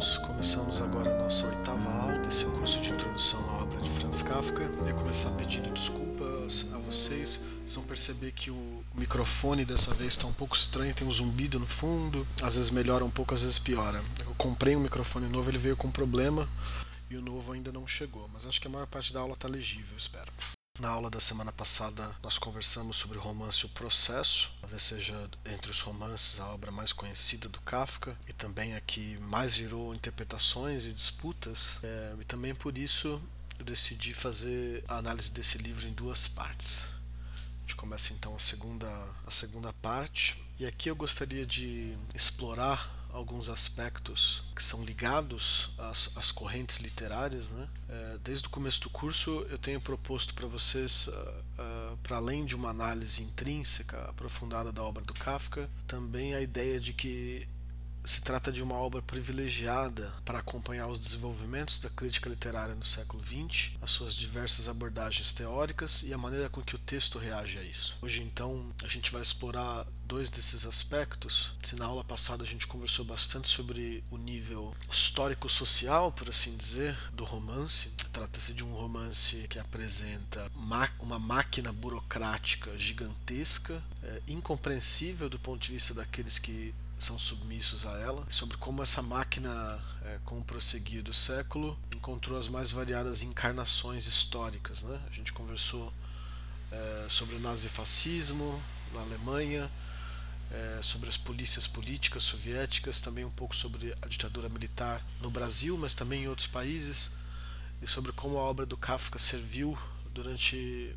alunos, começamos agora a nossa oitava aula desse curso de introdução à obra de Franz Kafka. Eu ia começar pedindo desculpas a vocês. Vocês vão perceber que o microfone dessa vez está um pouco estranho, tem um zumbido no fundo, às vezes melhora um pouco, às vezes piora. Eu comprei um microfone novo, ele veio com problema e o novo ainda não chegou, mas acho que a maior parte da aula está legível, espero. Na aula da semana passada, nós conversamos sobre o romance O Processo, talvez seja entre os romances a obra mais conhecida do Kafka e também a que mais gerou interpretações e disputas. É, e também por isso eu decidi fazer a análise desse livro em duas partes. A gente começa então a segunda, a segunda parte, e aqui eu gostaria de explorar alguns aspectos que são ligados às, às correntes literárias. Né? É, desde o começo do curso, eu tenho proposto para vocês, uh, uh, para além de uma análise intrínseca aprofundada da obra do Kafka, também a ideia de que se trata de uma obra privilegiada para acompanhar os desenvolvimentos da crítica literária no século XX, as suas diversas abordagens teóricas e a maneira com que o texto reage a isso. Hoje, então, a gente vai explorar dois desses aspectos. Se na aula passada a gente conversou bastante sobre o nível histórico-social, por assim dizer, do romance, trata-se de um romance que apresenta uma máquina burocrática gigantesca, é, incompreensível do ponto de vista daqueles que são submissos a ela, sobre como essa máquina, é, com o prosseguir do século, encontrou as mais variadas encarnações históricas. Né? A gente conversou é, sobre o nazifascismo na Alemanha, é, sobre as polícias políticas soviéticas, também um pouco sobre a ditadura militar no Brasil, mas também em outros países, e sobre como a obra do Kafka serviu durante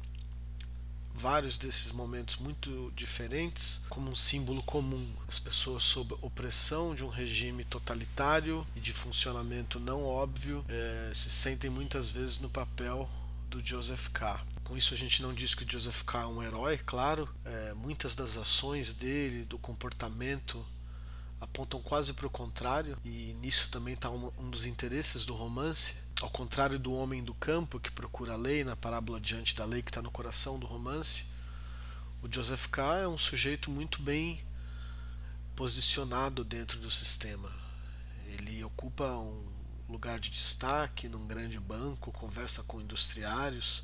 vários desses momentos muito diferentes como um símbolo comum. As pessoas sob opressão de um regime totalitário e de funcionamento não óbvio é, se sentem muitas vezes no papel do Joseph K. Com isso a gente não diz que Joseph K é um herói, claro. É, muitas das ações dele, do comportamento apontam quase para o contrário e nisso também está um, um dos interesses do romance ao contrário do homem do campo que procura a lei na parábola diante da lei que está no coração do romance, o Joseph K. é um sujeito muito bem posicionado dentro do sistema. Ele ocupa um lugar de destaque num grande banco, conversa com industriários,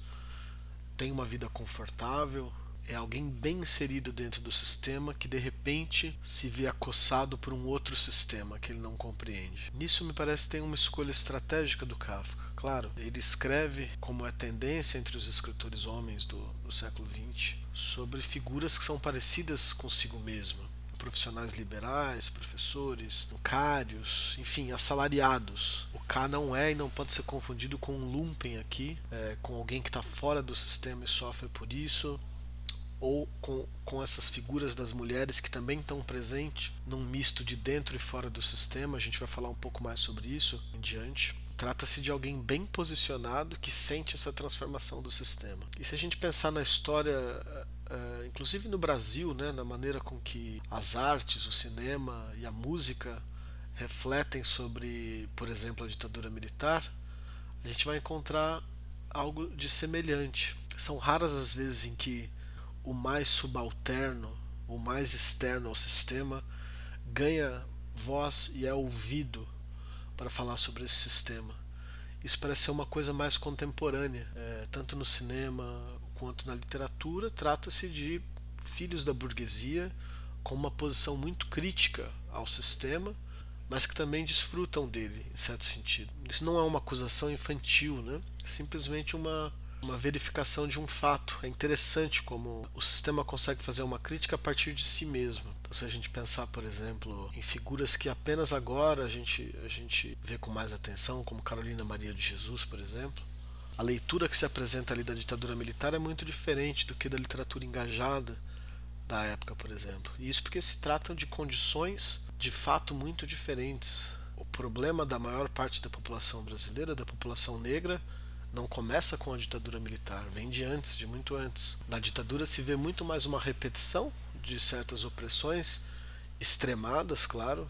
tem uma vida confortável, é alguém bem inserido dentro do sistema que de repente se vê acossado por um outro sistema que ele não compreende. Nisso me parece tem uma escolha estratégica do Kafka. Claro, ele escreve, como é tendência entre os escritores homens do, do século XX, sobre figuras que são parecidas consigo mesmo profissionais liberais, professores, bancários, enfim, assalariados. O K não é e não pode ser confundido com um lumpen aqui, é, com alguém que está fora do sistema e sofre por isso ou com, com essas figuras das mulheres que também estão presentes num misto de dentro e fora do sistema. A gente vai falar um pouco mais sobre isso em diante. Trata-se de alguém bem posicionado que sente essa transformação do sistema. E se a gente pensar na história, uh, inclusive no Brasil, né, na maneira com que as artes, o cinema e a música refletem sobre, por exemplo, a ditadura militar, a gente vai encontrar algo de semelhante. São raras as vezes em que o mais subalterno, o mais externo ao sistema, ganha voz e é ouvido para falar sobre esse sistema. Isso parece ser uma coisa mais contemporânea, é, tanto no cinema quanto na literatura. Trata-se de filhos da burguesia com uma posição muito crítica ao sistema, mas que também desfrutam dele, em certo sentido. Isso não é uma acusação infantil, né? é simplesmente uma uma verificação de um fato. É interessante como o sistema consegue fazer uma crítica a partir de si mesmo. Então, se a gente pensar, por exemplo, em figuras que apenas agora a gente, a gente vê com mais atenção, como Carolina Maria de Jesus, por exemplo, a leitura que se apresenta ali da ditadura militar é muito diferente do que da literatura engajada da época, por exemplo. E isso porque se tratam de condições de fato muito diferentes. O problema da maior parte da população brasileira, da população negra, não começa com a ditadura militar, vem de antes, de muito antes. Na ditadura se vê muito mais uma repetição de certas opressões extremadas, claro,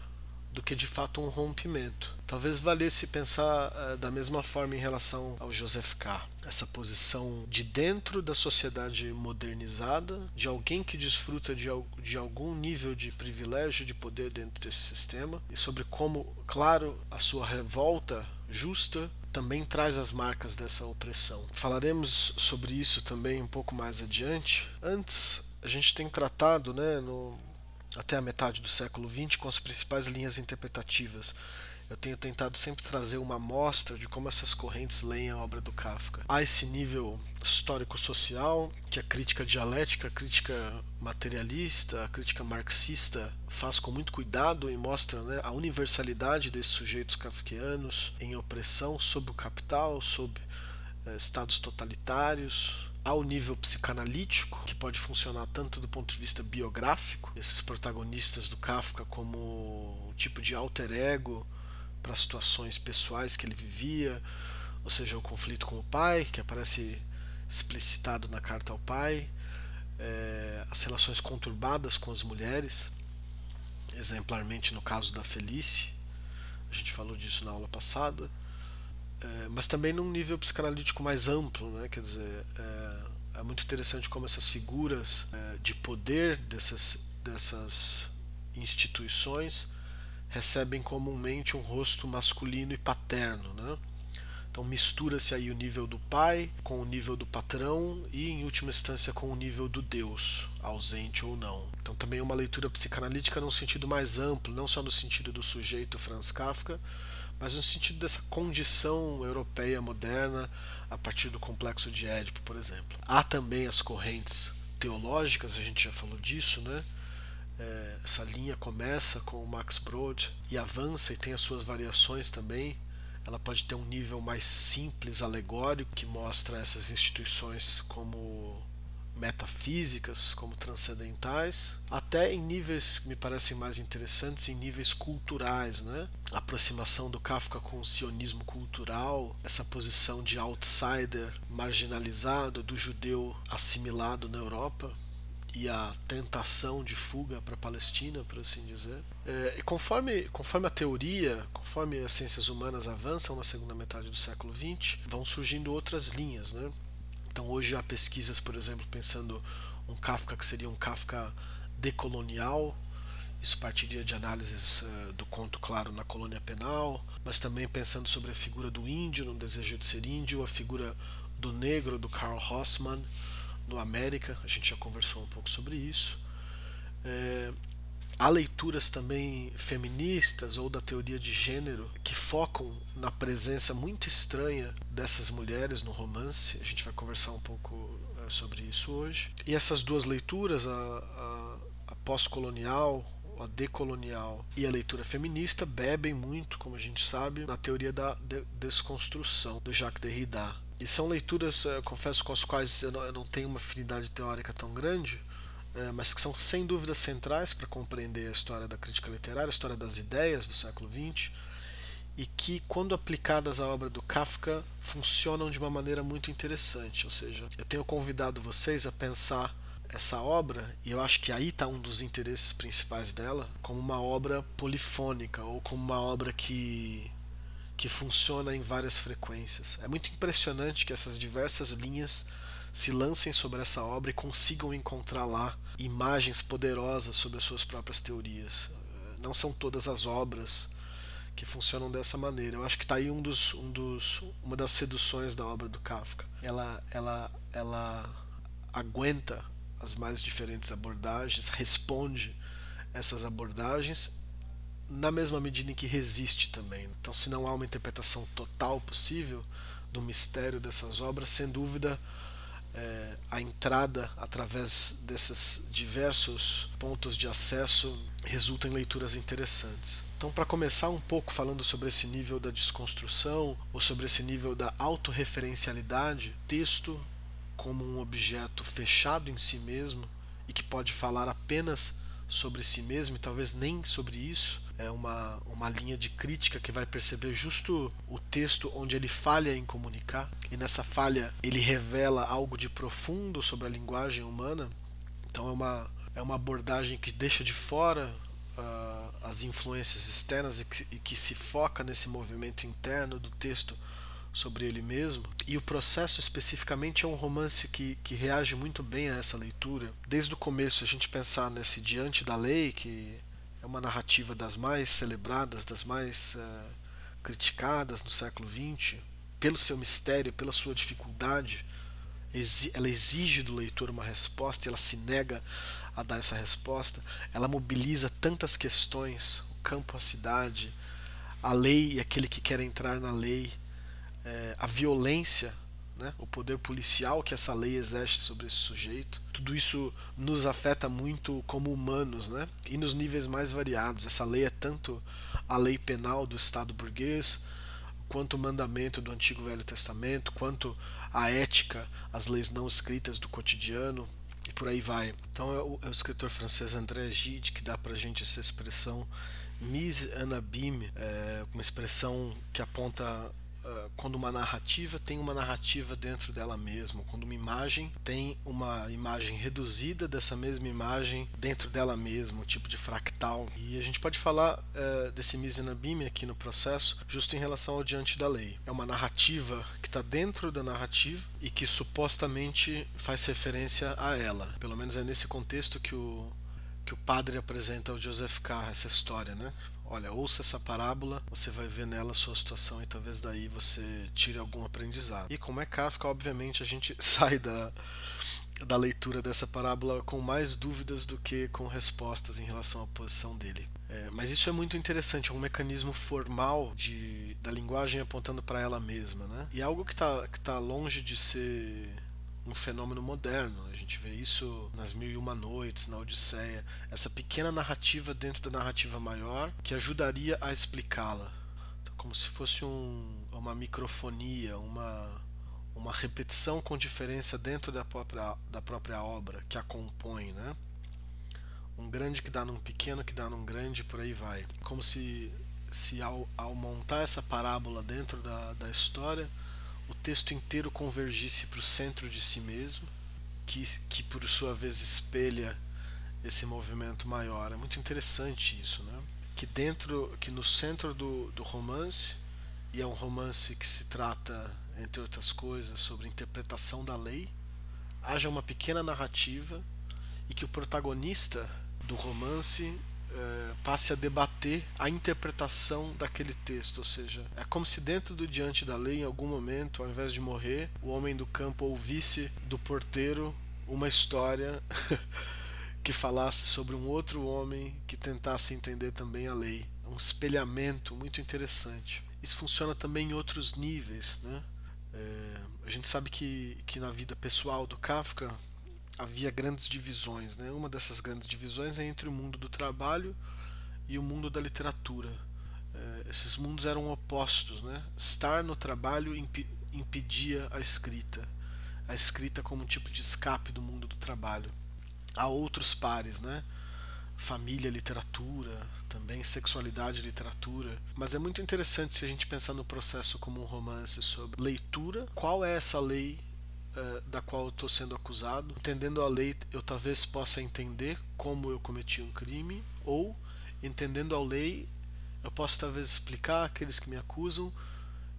do que de fato um rompimento. Talvez valesse pensar uh, da mesma forma em relação ao Joseph K. Essa posição de dentro da sociedade modernizada, de alguém que desfruta de, de algum nível de privilégio de poder dentro desse sistema, e sobre como, claro, a sua revolta justa também traz as marcas dessa opressão. Falaremos sobre isso também um pouco mais adiante. Antes, a gente tem tratado né, no, até a metade do século XX com as principais linhas interpretativas. Eu tenho tentado sempre trazer uma amostra de como essas correntes leem a obra do Kafka. Há esse nível histórico-social que a crítica dialética, a crítica materialista, a crítica marxista faz com muito cuidado e mostra né, a universalidade desses sujeitos kafkianos em opressão sob o capital, sob eh, estados totalitários, ao nível psicanalítico, que pode funcionar tanto do ponto de vista biográfico, esses protagonistas do Kafka como um tipo de alter ego para situações pessoais que ele vivia, ou seja, o conflito com o pai, que aparece explicitado na carta ao pai, é, as relações conturbadas com as mulheres, exemplarmente no caso da Felice, a gente falou disso na aula passada, é, mas também num nível psicanalítico mais amplo, né? quer dizer, é, é muito interessante como essas figuras de poder dessas, dessas instituições recebem comumente um rosto masculino e paterno. Né? Então mistura-se aí o nível do pai com o nível do patrão e, em última instância, com o nível do Deus, ausente ou não. Então também uma leitura psicanalítica num sentido mais amplo, não só no sentido do sujeito Franz Kafka, mas no sentido dessa condição europeia moderna a partir do complexo de Édipo, por exemplo. Há também as correntes teológicas, a gente já falou disso, né? É, essa linha começa com o Max Brod e avança e tem as suas variações também. Ela pode ter um nível mais simples, alegórico, que mostra essas instituições como metafísicas como transcendentais, até em níveis que me parecem mais interessantes, em níveis culturais, né? A aproximação do Kafka com o sionismo cultural, essa posição de outsider marginalizado, do judeu assimilado na Europa, e a tentação de fuga para a Palestina, por assim dizer. É, e conforme, conforme a teoria, conforme as ciências humanas avançam na segunda metade do século XX, vão surgindo outras linhas, né? Então hoje há pesquisas, por exemplo, pensando um Kafka que seria um Kafka decolonial, isso partiria de análises uh, do conto claro na colônia penal, mas também pensando sobre a figura do índio no desejo de ser índio, a figura do negro do Karl Hossmann no América, a gente já conversou um pouco sobre isso. É, Há leituras também feministas ou da teoria de gênero que focam na presença muito estranha dessas mulheres no romance. A gente vai conversar um pouco é, sobre isso hoje. E essas duas leituras, a, a, a pós-colonial, a decolonial e a leitura feminista, bebem muito, como a gente sabe, na teoria da de desconstrução do Jacques Derrida. E são leituras, eu confesso, com as quais eu não, eu não tenho uma afinidade teórica tão grande, é, mas que são sem dúvida centrais para compreender a história da crítica literária, a história das ideias do século XX, e que, quando aplicadas à obra do Kafka, funcionam de uma maneira muito interessante. Ou seja, eu tenho convidado vocês a pensar essa obra, e eu acho que aí está um dos interesses principais dela, como uma obra polifônica, ou como uma obra que, que funciona em várias frequências. É muito impressionante que essas diversas linhas se lancem sobre essa obra e consigam encontrar lá imagens poderosas sobre as suas próprias teorias. Não são todas as obras que funcionam dessa maneira. Eu acho que está aí um dos, um dos, uma das seduções da obra do Kafka. Ela, ela, ela aguenta as mais diferentes abordagens, responde essas abordagens na mesma medida em que resiste também. Então, se não há uma interpretação total possível do mistério dessas obras, sem dúvida é, a entrada através desses diversos pontos de acesso resulta em leituras interessantes. Então, para começar um pouco falando sobre esse nível da desconstrução ou sobre esse nível da autorreferencialidade, texto como um objeto fechado em si mesmo e que pode falar apenas sobre si mesmo e talvez nem sobre isso, é uma, uma linha de crítica que vai perceber justo o texto onde ele falha em comunicar, e nessa falha ele revela algo de profundo sobre a linguagem humana. Então é uma, é uma abordagem que deixa de fora uh, as influências externas e que, e que se foca nesse movimento interno do texto sobre ele mesmo. E o processo especificamente é um romance que, que reage muito bem a essa leitura. Desde o começo, a gente pensar nesse Diante da Lei, que é uma narrativa das mais celebradas, das mais uh, criticadas no século XX, pelo seu mistério, pela sua dificuldade. Ela exige do leitor uma resposta e ela se nega a dar essa resposta. Ela mobiliza tantas questões: o campo, a cidade, a lei e aquele que quer entrar na lei é, a violência, né, o poder policial que essa lei exerce sobre esse sujeito. Tudo isso nos afeta muito como humanos, né? E nos níveis mais variados. Essa lei é tanto a lei penal do Estado burguês, quanto o mandamento do Antigo Velho Testamento, quanto a ética, as leis não escritas do cotidiano e por aí vai. Então é o, é o escritor francês André Gide que dá pra gente essa expressão mise en abîme, é uma expressão que aponta quando uma narrativa tem uma narrativa dentro dela mesma, quando uma imagem tem uma imagem reduzida dessa mesma imagem dentro dela mesma, um tipo de fractal. E a gente pode falar uh, desse Misenabime aqui no processo, justo em relação ao diante da lei. É uma narrativa que está dentro da narrativa e que supostamente faz referência a ela. Pelo menos é nesse contexto que o que o padre apresenta ao Joseph K. essa história, né? Olha, ouça essa parábola, você vai ver nela a sua situação e talvez daí você tire algum aprendizado. E como é Kafka, obviamente a gente sai da, da leitura dessa parábola com mais dúvidas do que com respostas em relação à posição dele. É, mas isso é muito interessante, é um mecanismo formal de, da linguagem apontando para ela mesma. Né? E é algo que está que tá longe de ser um fenômeno moderno. A gente vê isso nas Mil e Uma Noites, na Odisseia. Essa pequena narrativa dentro da narrativa maior que ajudaria a explicá-la. Então, como se fosse um, uma microfonia, uma, uma repetição com diferença dentro da própria, da própria obra que a compõe. Né? Um grande que dá num pequeno, que dá num grande, por aí vai. Como se, se ao, ao montar essa parábola dentro da, da história o texto inteiro convergisse para o centro de si mesmo, que, que por sua vez espelha esse movimento maior. É muito interessante isso, né? Que dentro, que no centro do, do romance, e é um romance que se trata, entre outras coisas, sobre interpretação da lei, haja uma pequena narrativa e que o protagonista do romance é, passe a debater a interpretação daquele texto, ou seja, é como se dentro do diante da lei, em algum momento, ao invés de morrer, o homem do campo ouvisse do porteiro uma história que falasse sobre um outro homem que tentasse entender também a lei. Um espelhamento muito interessante. Isso funciona também em outros níveis, né? É, a gente sabe que, que na vida pessoal do Kafka havia grandes divisões. Né? Uma dessas grandes divisões é entre o mundo do trabalho e o mundo da literatura. É, esses mundos eram opostos. Né? Estar no trabalho imp impedia a escrita. A escrita como um tipo de escape do mundo do trabalho. Há outros pares, né? família, literatura, também sexualidade, literatura. Mas é muito interessante se a gente pensar no processo como um romance sobre leitura. Qual é essa lei uh, da qual estou sendo acusado. Entendendo a lei, eu talvez possa entender como eu cometi um crime, ou entendendo a lei, eu posso talvez explicar àqueles que me acusam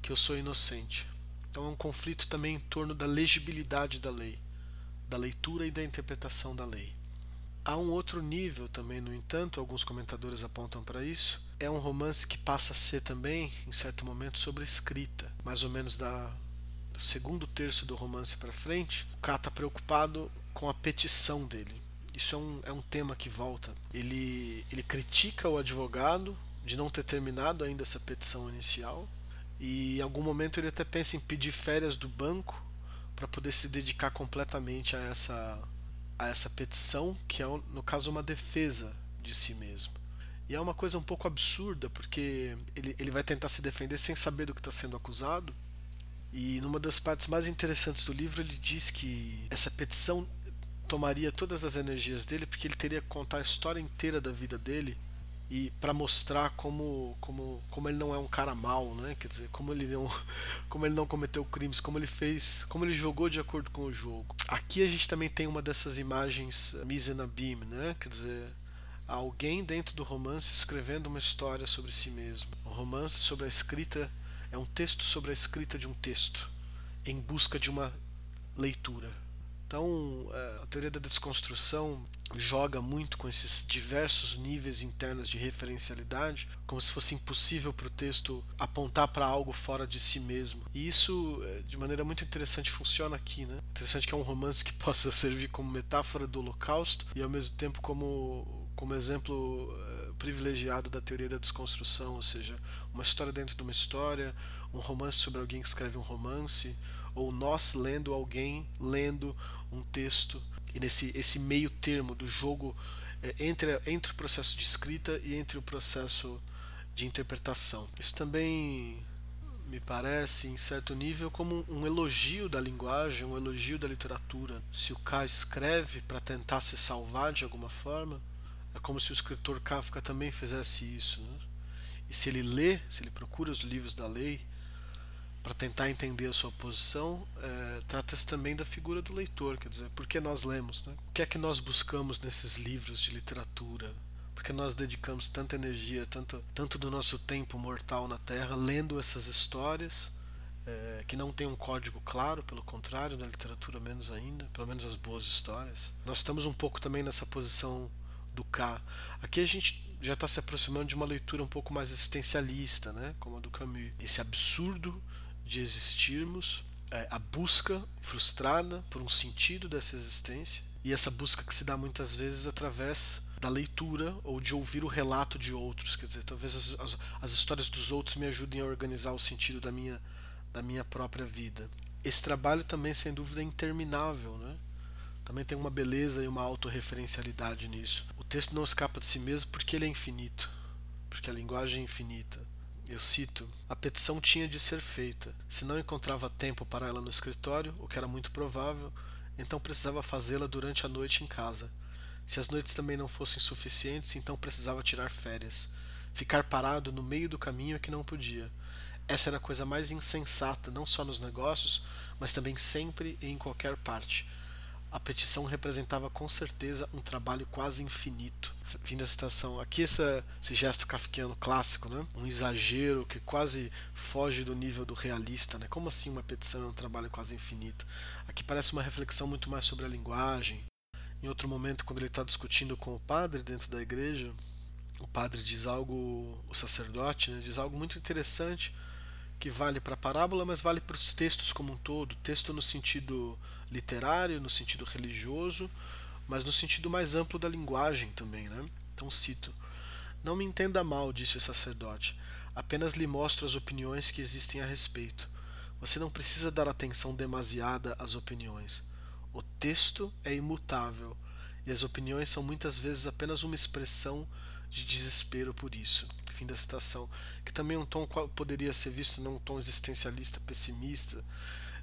que eu sou inocente. Então é um conflito também em torno da legibilidade da lei, da leitura e da interpretação da lei. Há um outro nível também, no entanto, alguns comentadores apontam para isso. É um romance que passa a ser também, em certo momento, sobre escrita, mais ou menos da segundo terço do romance para frente, o cara está preocupado com a petição dele. Isso é um, é um tema que volta. Ele, ele critica o advogado de não ter terminado ainda essa petição inicial e em algum momento ele até pensa em pedir férias do banco para poder se dedicar completamente a essa, a essa petição, que é, no caso, uma defesa de si mesmo. E é uma coisa um pouco absurda, porque ele, ele vai tentar se defender sem saber do que está sendo acusado, e numa das partes mais interessantes do livro, ele diz que essa petição tomaria todas as energias dele, porque ele teria que contar a história inteira da vida dele e para mostrar como, como, como ele não é um cara mau, né? Quer dizer, como ele não como ele não cometeu crimes, como ele fez, como ele jogou de acordo com o jogo. Aqui a gente também tem uma dessas imagens mise na beam, né? Quer dizer, alguém dentro do romance escrevendo uma história sobre si mesmo. Um romance sobre a escrita é um texto sobre a escrita de um texto, em busca de uma leitura. Então, é, a teoria da desconstrução joga muito com esses diversos níveis internos de referencialidade, como se fosse impossível para o texto apontar para algo fora de si mesmo. E isso, é, de maneira muito interessante, funciona aqui. Né? Interessante que é um romance que possa servir como metáfora do Holocausto e, ao mesmo tempo, como, como exemplo privilegiado da teoria da desconstrução, ou seja, uma história dentro de uma história, um romance sobre alguém que escreve um romance, ou nós lendo alguém lendo um texto e nesse esse meio termo do jogo é, entre, entre o processo de escrita e entre o processo de interpretação. Isso também me parece, em certo nível, como um elogio da linguagem, um elogio da literatura. Se o K escreve para tentar se salvar de alguma forma, é como se o escritor Kafka também fizesse isso. Né? E se ele lê, se ele procura os livros da lei, para tentar entender a sua posição, é, trata-se também da figura do leitor, quer dizer, por que nós lemos? Né? O que é que nós buscamos nesses livros de literatura? Por que nós dedicamos tanta energia, tanto, tanto do nosso tempo mortal na Terra, lendo essas histórias é, que não tem um código claro, pelo contrário, na literatura menos ainda, pelo menos as boas histórias. Nós estamos um pouco também nessa posição do K. Aqui a gente já está se aproximando de uma leitura um pouco mais existencialista, né? como a do Camus. Esse absurdo de existirmos, é, a busca frustrada por um sentido dessa existência, e essa busca que se dá muitas vezes através da leitura ou de ouvir o relato de outros. Quer dizer, talvez as, as, as histórias dos outros me ajudem a organizar o sentido da minha, da minha própria vida. Esse trabalho também, sem dúvida, é interminável, né? Também tem uma beleza e uma autorreferencialidade nisso. O texto não escapa de si mesmo porque ele é infinito, porque a linguagem é infinita. Eu cito: A petição tinha de ser feita. Se não encontrava tempo para ela no escritório, o que era muito provável, então precisava fazê-la durante a noite em casa. Se as noites também não fossem suficientes, então precisava tirar férias. Ficar parado no meio do caminho é que não podia. Essa era a coisa mais insensata, não só nos negócios, mas também sempre e em qualquer parte a petição representava com certeza um trabalho quase infinito. Fim da citação. Aqui esse gesto kafkiano clássico, né? um exagero que quase foge do nível do realista. Né? Como assim uma petição é um trabalho quase infinito? Aqui parece uma reflexão muito mais sobre a linguagem. Em outro momento, quando ele está discutindo com o padre dentro da igreja, o padre diz algo, o sacerdote né, diz algo muito interessante que vale para a parábola, mas vale para os textos como um todo, texto no sentido literário, no sentido religioso, mas no sentido mais amplo da linguagem também. Né? Então cito: Não me entenda mal, disse o sacerdote, apenas lhe mostro as opiniões que existem a respeito. Você não precisa dar atenção demasiada às opiniões. O texto é imutável e as opiniões são muitas vezes apenas uma expressão de desespero por isso fim da citação, que também é um tom poderia ser visto num tom existencialista, pessimista,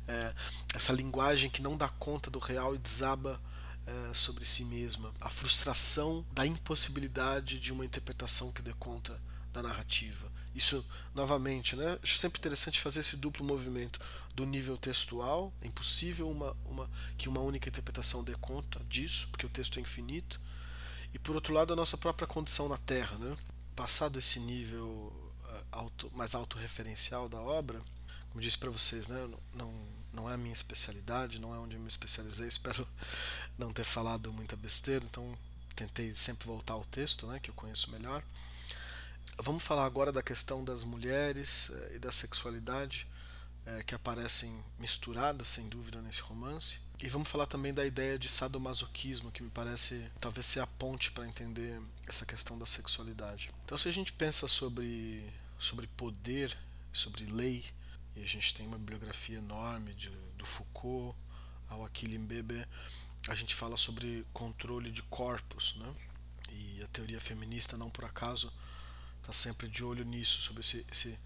é, essa linguagem que não dá conta do real e desaba é, sobre si mesma, a frustração da impossibilidade de uma interpretação que dê conta da narrativa. Isso, novamente, né? acho sempre interessante fazer esse duplo movimento do nível textual, é impossível uma, uma, que uma única interpretação dê conta disso, porque o texto é infinito, e por outro lado a nossa própria condição na Terra, né? Passado esse nível eh, auto, mais autorreferencial da obra, como disse para vocês, né, não, não é a minha especialidade, não é onde eu me especializei, espero não ter falado muita besteira, então tentei sempre voltar ao texto, né, que eu conheço melhor. Vamos falar agora da questão das mulheres eh, e da sexualidade é, que aparecem misturadas, sem dúvida, nesse romance. E vamos falar também da ideia de sadomasoquismo, que me parece talvez ser a ponte para entender essa questão da sexualidade. Então, se a gente pensa sobre, sobre poder, sobre lei, e a gente tem uma bibliografia enorme de, do Foucault ao Achille Mbembe, a gente fala sobre controle de corpos, né? E a teoria feminista, não por acaso, está sempre de olho nisso, sobre esse, esse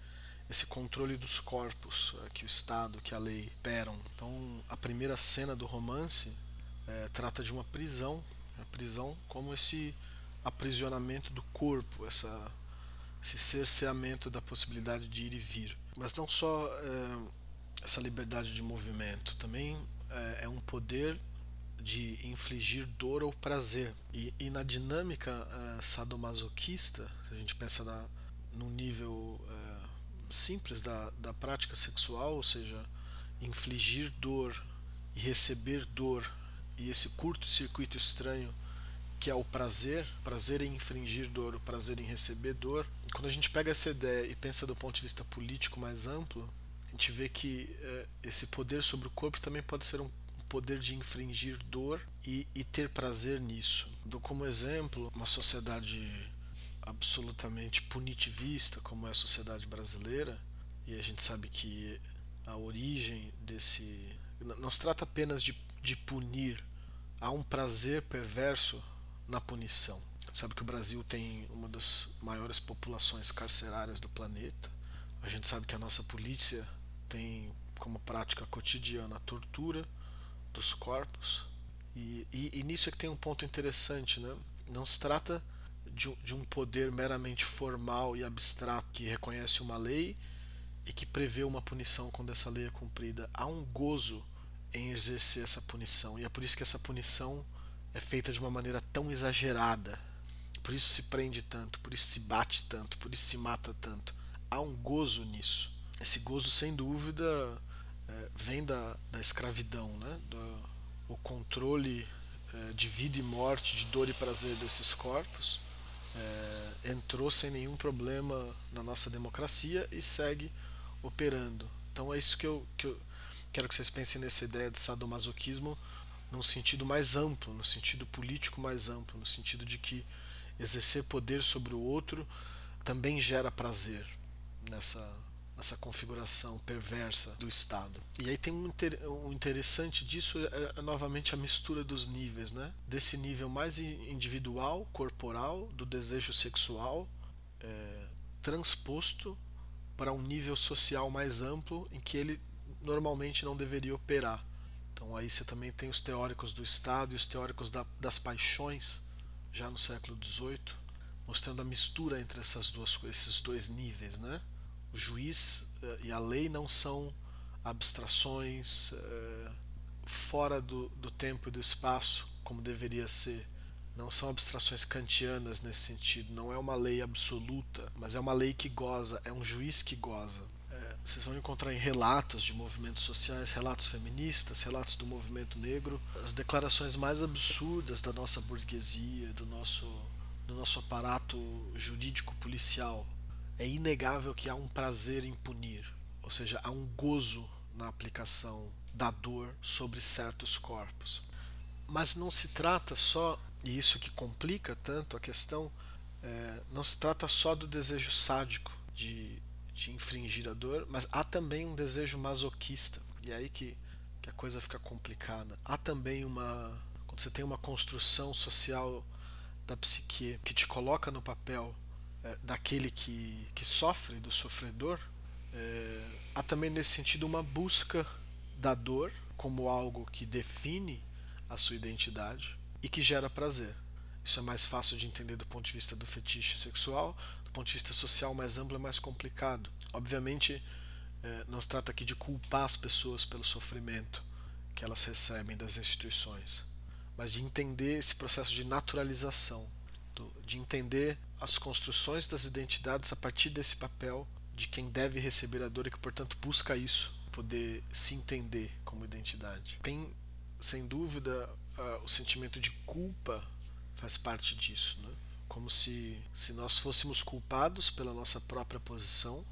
esse controle dos corpos é, que o Estado, que a lei operam. Então, a primeira cena do romance é, trata de uma prisão, a prisão como esse aprisionamento do corpo, essa, esse cerceamento da possibilidade de ir e vir. Mas não só é, essa liberdade de movimento, também é, é um poder de infligir dor ou prazer. E, e na dinâmica sadomasoquista, se a gente pensa na, no nível simples da, da prática sexual, ou seja, infligir dor e receber dor, e esse curto-circuito estranho que é o prazer, prazer em infringir dor, o prazer em receber dor. Quando a gente pega essa ideia e pensa do ponto de vista político mais amplo, a gente vê que uh, esse poder sobre o corpo também pode ser um poder de infringir dor e, e ter prazer nisso. Dou como exemplo uma sociedade absolutamente punitivista, como é a sociedade brasileira, e a gente sabe que a origem desse. não se trata apenas de, de punir, há um prazer perverso na punição. Sabe que o Brasil tem uma das maiores populações carcerárias do planeta. A gente sabe que a nossa polícia tem como prática cotidiana a tortura, dos corpos. E, e, e, nisso é que tem um ponto interessante, né? Não se trata de, de um poder meramente formal e abstrato que reconhece uma lei e que prevê uma punição quando essa lei é cumprida. Há um gozo em exercer essa punição e é por isso que essa punição é feita de uma maneira tão exagerada. Por isso se prende tanto, por isso se bate tanto, por isso se mata tanto. Há um gozo nisso. Esse gozo, sem dúvida, é, vem da, da escravidão, né? do o controle é, de vida e morte, de dor e prazer desses corpos, é, entrou sem nenhum problema na nossa democracia e segue operando. Então é isso que eu, que eu quero que vocês pensem nessa ideia de sadomasoquismo num sentido mais amplo, no sentido político mais amplo, no sentido de que exercer poder sobre o outro também gera prazer nessa essa configuração perversa do Estado. E aí tem um, inter, um interessante disso é, é, novamente a mistura dos níveis, né? Desse nível mais individual, corporal, do desejo sexual, é, transposto para um nível social mais amplo em que ele normalmente não deveria operar. Então aí você também tem os teóricos do Estado e os teóricos da, das paixões já no século XVIII, mostrando a mistura entre essas duas, esses dois níveis, né? O juiz eh, e a lei não são abstrações é, fora do, do tempo e do espaço, como deveria ser. Não são abstrações kantianas nesse sentido. Não é uma lei absoluta, mas é uma lei que goza, é um juiz que goza. É, vocês vão encontrar em relatos de movimentos sociais, relatos feministas, relatos do movimento negro, as declarações mais absurdas da nossa burguesia, do nosso, do nosso aparato jurídico-policial é inegável que há um prazer em punir, ou seja, há um gozo na aplicação da dor sobre certos corpos. Mas não se trata só, e isso que complica tanto a questão, é, não se trata só do desejo sádico de, de infringir a dor, mas há também um desejo masoquista. E é aí que, que a coisa fica complicada. Há também uma. Quando você tem uma construção social da psique que te coloca no papel é, daquele que, que sofre, do sofredor, é, há também nesse sentido uma busca da dor como algo que define a sua identidade e que gera prazer. Isso é mais fácil de entender do ponto de vista do fetiche sexual, do ponto de vista social mais amplo é mais complicado. Obviamente, é, não se trata aqui de culpar as pessoas pelo sofrimento que elas recebem das instituições, mas de entender esse processo de naturalização, de entender as construções das identidades a partir desse papel de quem deve receber a dor e que, portanto, busca isso, poder se entender como identidade. Tem, sem dúvida, uh, o sentimento de culpa faz parte disso, né? como se, se nós fôssemos culpados pela nossa própria posição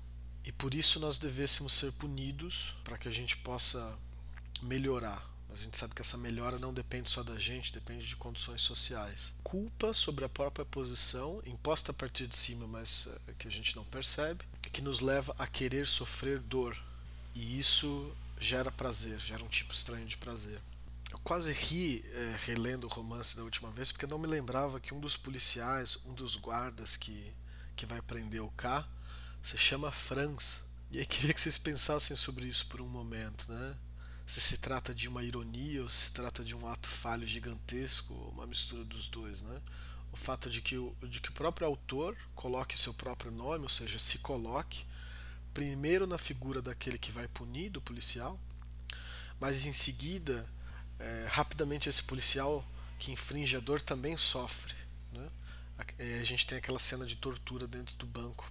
e por isso nós devêssemos ser punidos para que a gente possa melhorar mas a gente sabe que essa melhora não depende só da gente, depende de condições sociais. Culpa sobre a própria posição, imposta a partir de cima, mas uh, que a gente não percebe, que nos leva a querer sofrer dor. E isso gera prazer, gera um tipo estranho de prazer. Eu quase ri é, relendo o romance da última vez, porque não me lembrava que um dos policiais, um dos guardas que, que vai prender o K, se chama Franz. E aí queria que vocês pensassem sobre isso por um momento, né? Se se trata de uma ironia ou se trata de um ato falho gigantesco, uma mistura dos dois, né? O fato de que o, de que o próprio autor coloque seu próprio nome, ou seja, se coloque primeiro na figura daquele que vai punir, do policial, mas em seguida é, rapidamente esse policial que infringe a dor também sofre. Né? A, é, a gente tem aquela cena de tortura dentro do banco.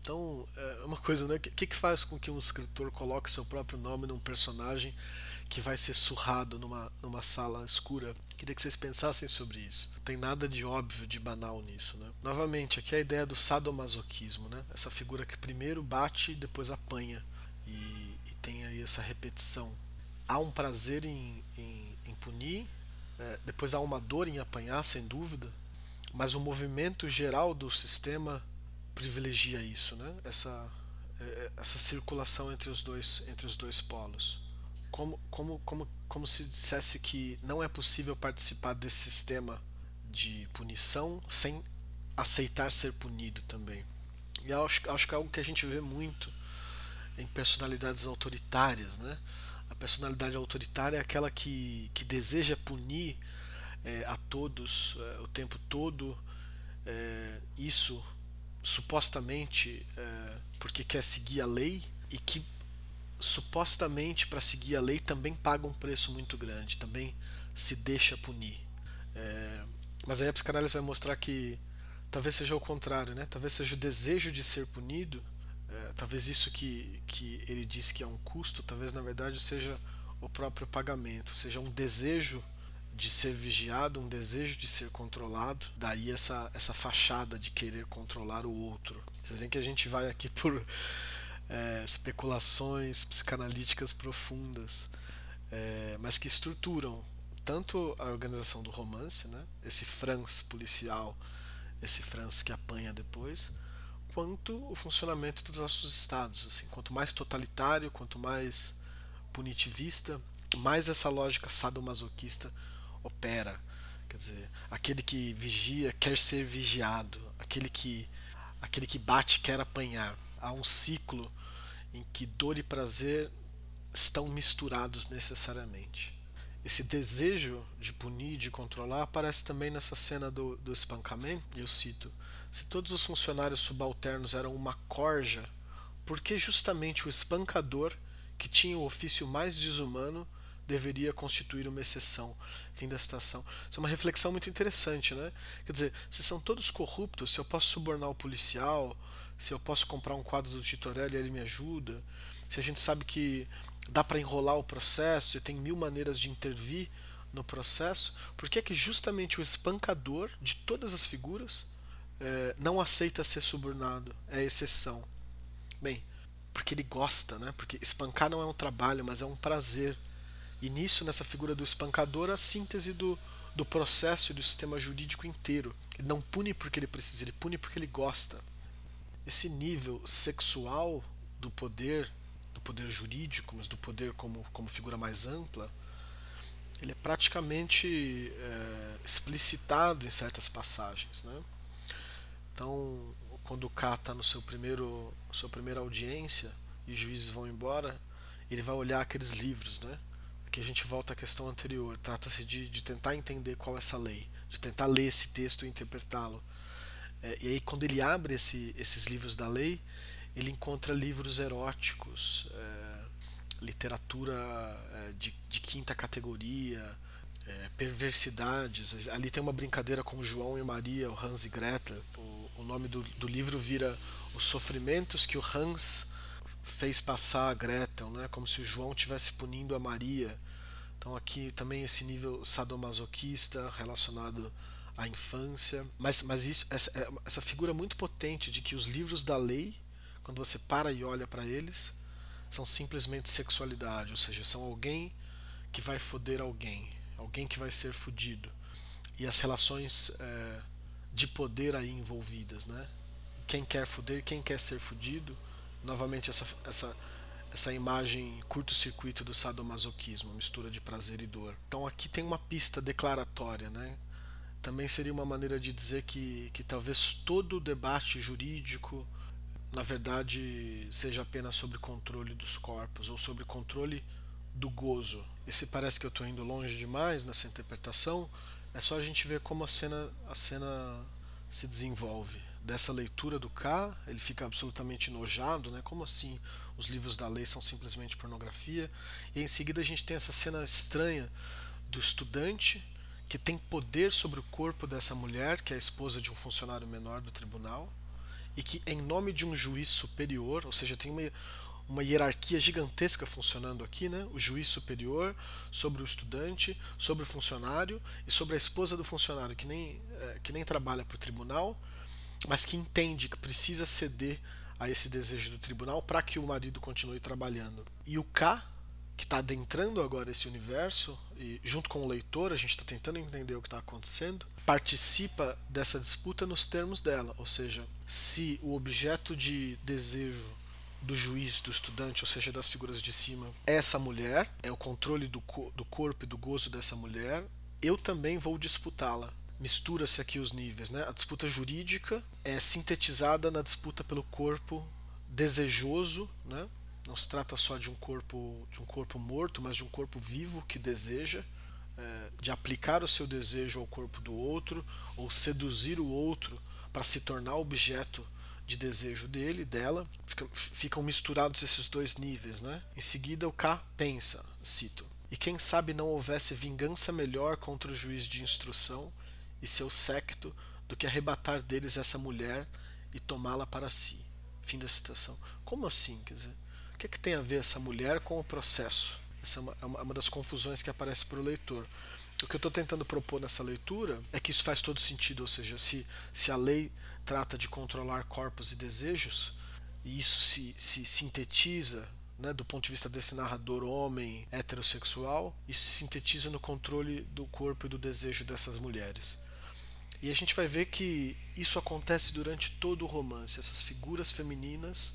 Então, é uma coisa, né? O que, que faz com que um escritor coloque seu próprio nome num personagem que vai ser surrado numa, numa sala escura? Queria que vocês pensassem sobre isso. Não tem nada de óbvio, de banal nisso, né? Novamente, aqui é a ideia do sadomasoquismo, né? Essa figura que primeiro bate e depois apanha. E, e tem aí essa repetição. Há um prazer em, em, em punir, é, depois há uma dor em apanhar, sem dúvida, mas o movimento geral do sistema privilegia isso, né? Essa é, essa circulação entre os dois entre os dois polos. Como como como como se dissesse que não é possível participar desse sistema de punição sem aceitar ser punido também. E acho, acho que é algo que a gente vê muito em personalidades autoritárias, né? A personalidade autoritária é aquela que, que deseja punir é, a todos é, o tempo todo, é, isso supostamente é, porque quer seguir a lei e que supostamente para seguir a lei também paga um preço muito grande, também se deixa punir. É, mas aí a psicanálise vai mostrar que talvez seja o contrário, né? talvez seja o desejo de ser punido, é, talvez isso que, que ele diz que é um custo, talvez na verdade seja o próprio pagamento, seja um desejo de ser vigiado, um desejo de ser controlado, daí essa, essa fachada de querer controlar o outro. Vocês veem que a gente vai aqui por é, especulações psicanalíticas profundas, é, mas que estruturam tanto a organização do romance, né, esse Franz policial, esse Franz que apanha depois, quanto o funcionamento dos nossos estados. Assim, quanto mais totalitário, quanto mais punitivista, mais essa lógica sadomasoquista opera. Quer dizer, aquele que vigia quer ser vigiado, aquele que, aquele que bate quer apanhar. Há um ciclo em que dor e prazer estão misturados necessariamente. Esse desejo de punir, de controlar, aparece também nessa cena do, do espancamento. Eu cito: Se todos os funcionários subalternos eram uma corja, por que justamente o espancador, que tinha o ofício mais desumano, deveria constituir uma exceção. Fim da citação. Isso é uma reflexão muito interessante, né? Quer dizer, se são todos corruptos, se eu posso subornar o policial, se eu posso comprar um quadro do Titorelli e ele me ajuda, se a gente sabe que dá para enrolar o processo e tem mil maneiras de intervir no processo, por que é que justamente o espancador de todas as figuras é, não aceita ser subornado? É exceção. Bem, porque ele gosta, né? Porque espancar não é um trabalho, mas é um prazer. E nisso, nessa figura do espancador, a síntese do, do processo e do sistema jurídico inteiro. Ele não pune porque ele precisa, ele pune porque ele gosta. Esse nível sexual do poder, do poder jurídico, mas do poder como, como figura mais ampla, ele é praticamente é, explicitado em certas passagens. Né? Então, quando o K está no seu primeiro, sua primeira audiência e os juízes vão embora, ele vai olhar aqueles livros, né? Que a gente volta à questão anterior. Trata-se de, de tentar entender qual é essa lei, de tentar ler esse texto e interpretá-lo. É, e aí, quando ele abre esse, esses livros da lei, ele encontra livros eróticos, é, literatura é, de, de, quinta categoria, é, perversidades. Ali tem uma brincadeira com João e Maria, o Hans e Gretel. O, o nome do, do livro vira Os Sofrimentos que o Hans fez passar a Gretel, né? como se o João estivesse punindo a Maria. Então aqui também esse nível sadomasoquista relacionado à infância. Mas, mas isso, essa, é, essa figura muito potente de que os livros da lei, quando você para e olha para eles, são simplesmente sexualidade, ou seja, são alguém que vai foder alguém, alguém que vai ser fudido. E as relações é, de poder aí envolvidas, né? Quem quer fuder, quem quer ser fudido novamente essa, essa, essa imagem curto-circuito do sadomasoquismo, mistura de prazer e dor. Então aqui tem uma pista declaratória, né? Também seria uma maneira de dizer que, que talvez todo o debate jurídico, na verdade, seja apenas sobre controle dos corpos ou sobre controle do gozo. E se parece que eu estou indo longe demais nessa interpretação, é só a gente ver como a cena, a cena se desenvolve dessa leitura do K, ele fica absolutamente enojado, né? Como assim os livros da lei são simplesmente pornografia? E em seguida a gente tem essa cena estranha do estudante que tem poder sobre o corpo dessa mulher, que é a esposa de um funcionário menor do tribunal, e que, em nome de um juiz superior, ou seja, tem uma, uma hierarquia gigantesca funcionando aqui, né? o juiz superior sobre o estudante, sobre o funcionário e sobre a esposa do funcionário, que nem, é, que nem trabalha para o tribunal, mas que entende que precisa ceder a esse desejo do tribunal para que o marido continue trabalhando. E o K, que está adentrando agora esse universo, e junto com o leitor, a gente está tentando entender o que está acontecendo, participa dessa disputa nos termos dela, ou seja, se o objeto de desejo do juiz, do estudante, ou seja, das figuras de cima, é essa mulher, é o controle do, co do corpo e do gozo dessa mulher, eu também vou disputá-la. Mistura-se aqui os níveis, né? A disputa jurídica é sintetizada na disputa pelo corpo desejoso, né? Não se trata só de um corpo de um corpo morto, mas de um corpo vivo que deseja, é, de aplicar o seu desejo ao corpo do outro ou seduzir o outro para se tornar objeto de desejo dele, dela. Fica, ficam misturados esses dois níveis, né? Em seguida o K pensa, cito: e quem sabe não houvesse vingança melhor contra o juiz de instrução e seu séquito do que arrebatar deles essa mulher e tomá-la para si. Fim da citação. Como assim? Quer dizer, que, é que tem a ver essa mulher com o processo? Essa é uma, é uma das confusões que aparece para o leitor. O que eu estou tentando propor nessa leitura é que isso faz todo sentido, ou seja, se, se a lei trata de controlar corpos e desejos, e isso se, se sintetiza né, do ponto de vista desse narrador homem heterossexual, isso se sintetiza no controle do corpo e do desejo dessas mulheres. E a gente vai ver que isso acontece durante todo o romance. Essas figuras femininas